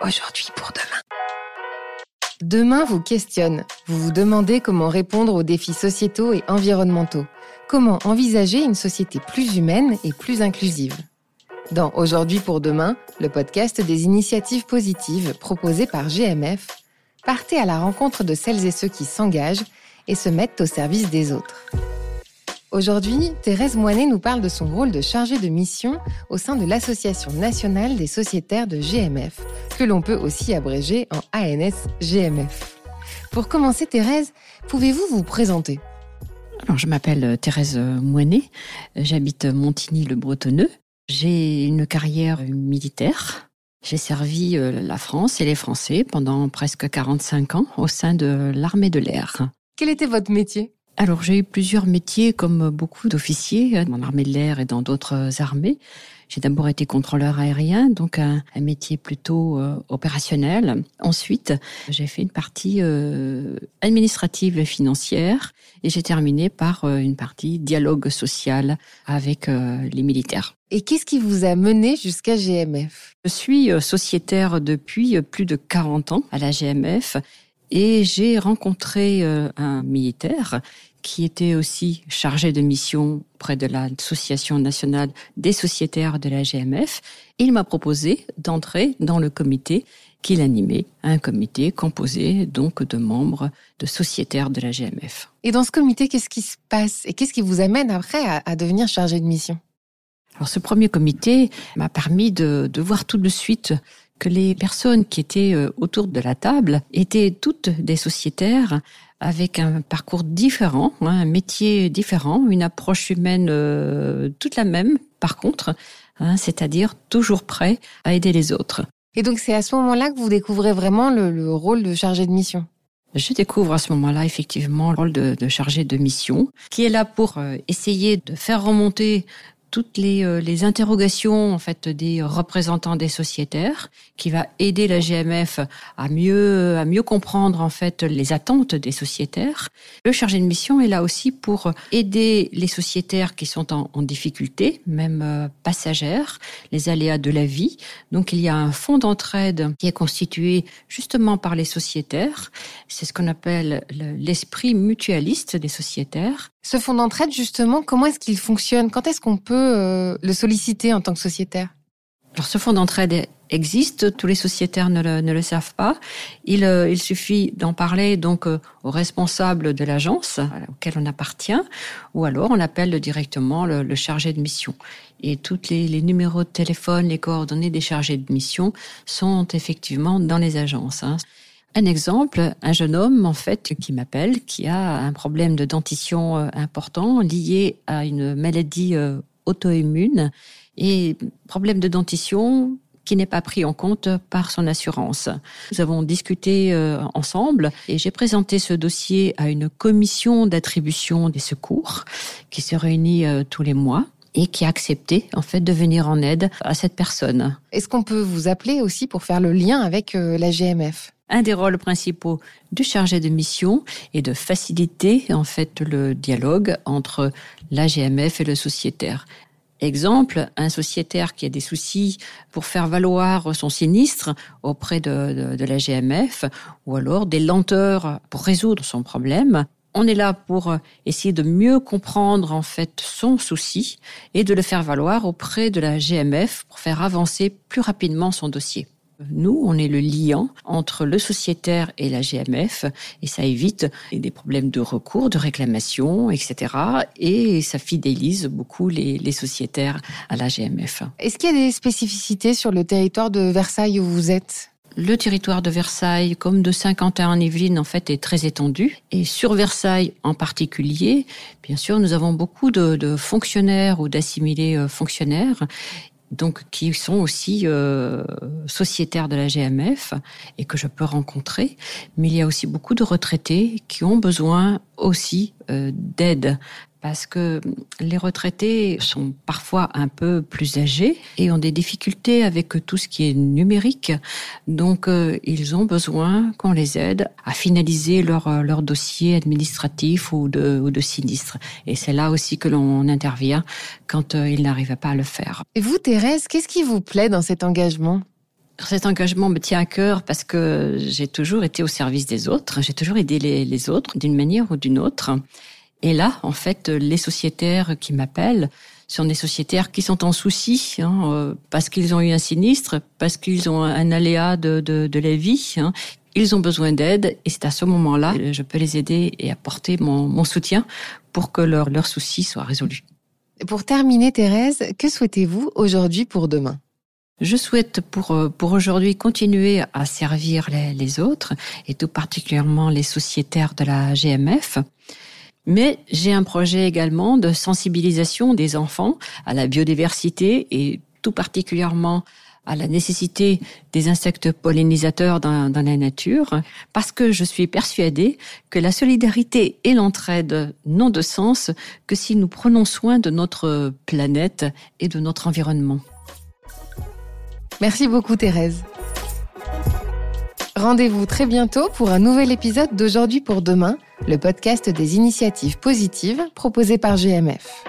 aujourd'hui pour demain. Demain vous questionne. Vous vous demandez comment répondre aux défis sociétaux et environnementaux. Comment envisager une société plus humaine et plus inclusive. Dans Aujourd'hui pour demain, le podcast des initiatives positives proposées par GMF, partez à la rencontre de celles et ceux qui s'engagent et se mettent au service des autres. Aujourd'hui, Thérèse Moinet nous parle de son rôle de chargée de mission au sein de l'Association nationale des sociétaires de GMF, que l'on peut aussi abréger en ANS GMF. Pour commencer, Thérèse, pouvez-vous vous présenter? Alors, je m'appelle Thérèse Moinet, j'habite Montigny-le-Bretonneux. J'ai une carrière militaire. J'ai servi euh, la France et les Français pendant presque 45 ans au sein de l'armée de l'air. Quel était votre métier? Alors j'ai eu plusieurs métiers comme beaucoup d'officiers dans l'armée de l'air et dans d'autres armées. J'ai d'abord été contrôleur aérien, donc un, métier plutôt euh, opérationnel. Ensuite, j'ai fait une partie euh, administrative et financière et j'ai terminé par euh, une partie dialogue social avec les militaires. Et qu'est-ce qui vous a mené jusqu'à GMF Je suis sociétaire depuis plus de 40 ans à la GMF et j'ai rencontré un militaire qui était aussi chargé de mission près de l'Association nationale des sociétaires de la GMF. Il m'a proposé d'entrer dans le comité qu'il animait, un comité composé donc de membres de sociétaires de la GMF. Et dans ce comité, qu'est-ce qui se passe et qu'est-ce qui vous amène après à, devenir chargé de mission? Alors ce premier comité m'a permis de, de voir tout de suite que les personnes qui étaient euh, autour de la table étaient toutes des sociétaires avec un parcours différent, hein, un métier différent, une approche humaine euh, toute la même, par contre, hein, c'est-à-dire toujours prêt à aider les autres. Et donc c'est à ce moment-là que vous découvrez vraiment le, rôle de chargé de mission? Je découvre à ce moment-là effectivement le rôle de, de, chargé de mission, qui est là pour euh, essayer de faire remonter toutes les, euh, les, interrogations en fait des représentants des sociétaires, qui va aider la GMF à mieux à mieux comprendre en fait les attentes des sociétaires. Le chargé de mission est là aussi pour aider les sociétaires qui sont en, en difficulté, même euh, passagères, les aléas de la vie. Donc il y a un fonds d'entraide qui est constitué justement par les sociétaires. C'est ce qu'on appelle l'esprit mutualiste des sociétaires. Ce fonds d'entraide, justement, comment est-ce qu'il fonctionne Quand est-ce qu'on peut euh, le solliciter en tant que sociétaire? Alors, ce fonds d'entraide existe, tous les sociétaires ne le, savent pas. Il, euh, il suffit d'en parler donc euh, au responsable de l'agence auquel on appartient, ou alors on appelle directement le, chargé de mission. Et tous les, les, numéros de téléphone, les coordonnées des chargés de mission sont effectivement dans les agences. Hein. Un exemple, un jeune homme en fait qui m'appelle, qui a un problème de dentition euh, important lié à une maladie euh, auto-immune et problème de dentition qui n'est pas pris en compte par son assurance. Nous avons discuté euh, ensemble et j'ai présenté ce dossier à une commission d'attribution des secours qui se réunit tous les mois et qui a accepté en fait de venir en aide à cette personne. Est-ce qu'on peut vous appeler aussi pour faire le lien avec la GMF un des rôles principaux du chargé de mission est de faciliter en fait le dialogue entre la GMF et le sociétaire. Exemple, un sociétaire qui a des soucis pour faire valoir son sinistre auprès de, de, la GMF ou alors des lenteurs pour résoudre son problème. On est là pour essayer de mieux comprendre en fait son souci et de le faire valoir auprès de la GMF pour faire avancer plus rapidement son dossier. Nous, on est le liant entre le sociétaire et la GMF et ça évite des problèmes de recours, de réclamation, etc. Et ça fidélise beaucoup les, les sociétaires à la GMF. Est-ce qu'il y a des spécificités sur le territoire de Versailles où vous êtes? Le territoire de Versailles, comme de Saint-Quentin en fait, est très étendu. Et sur Versailles en particulier, bien sûr, nous avons beaucoup de, de fonctionnaires ou d'assimilés euh, fonctionnaires donc qui sont aussi euh, sociétaires de la GMF et que je peux rencontrer. Mais il y a aussi beaucoup de retraités qui ont besoin aussi euh, d'aide parce que les retraités sont parfois un peu plus âgés et ont des difficultés avec tout ce qui est numérique. Donc, euh, ils ont besoin qu'on les aide à finaliser leur, euh, leur dossier administratif ou de, ou de sinistre. Et c'est là aussi que l'on intervient quand euh, ils n'arrivent pas à le faire. Et vous, Thérèse, qu'est-ce qui vous plaît dans cet engagement? Cet engagement me tient à cœur parce que j'ai toujours été au service des autres, j'ai toujours aidé les, autres d'une manière ou d'une autre. Et là, en fait, les sociétaires qui m'appellent sont des sociétaires qui sont en souci hein, euh, parce qu'ils ont eu un sinistre, parce qu'ils ont un aléa de, de, de la vie. Hein. Ils ont besoin d'aide et c'est à ce moment-là que je peux les aider et apporter mon, mon soutien pour que leurs leur soucis soient résolus. Pour terminer, Thérèse, que souhaitez-vous aujourd'hui pour demain? Je souhaite pour, euh, pour aujourd'hui continuer à servir les, les, autres et tout particulièrement les sociétaires de la GMF. Mais j'ai un projet également de sensibilisation des enfants à la biodiversité et tout particulièrement à la nécessité des insectes pollinisateurs dans, la nature, parce que je suis persuadée que la solidarité et l'entraide n'ont de sens que si nous prenons soin de notre planète et de notre environnement. Merci beaucoup Thérèse. Rendez-vous très bientôt pour un nouvel épisode d'Aujourd'hui pour demain, le podcast des initiatives positives proposé par GMF.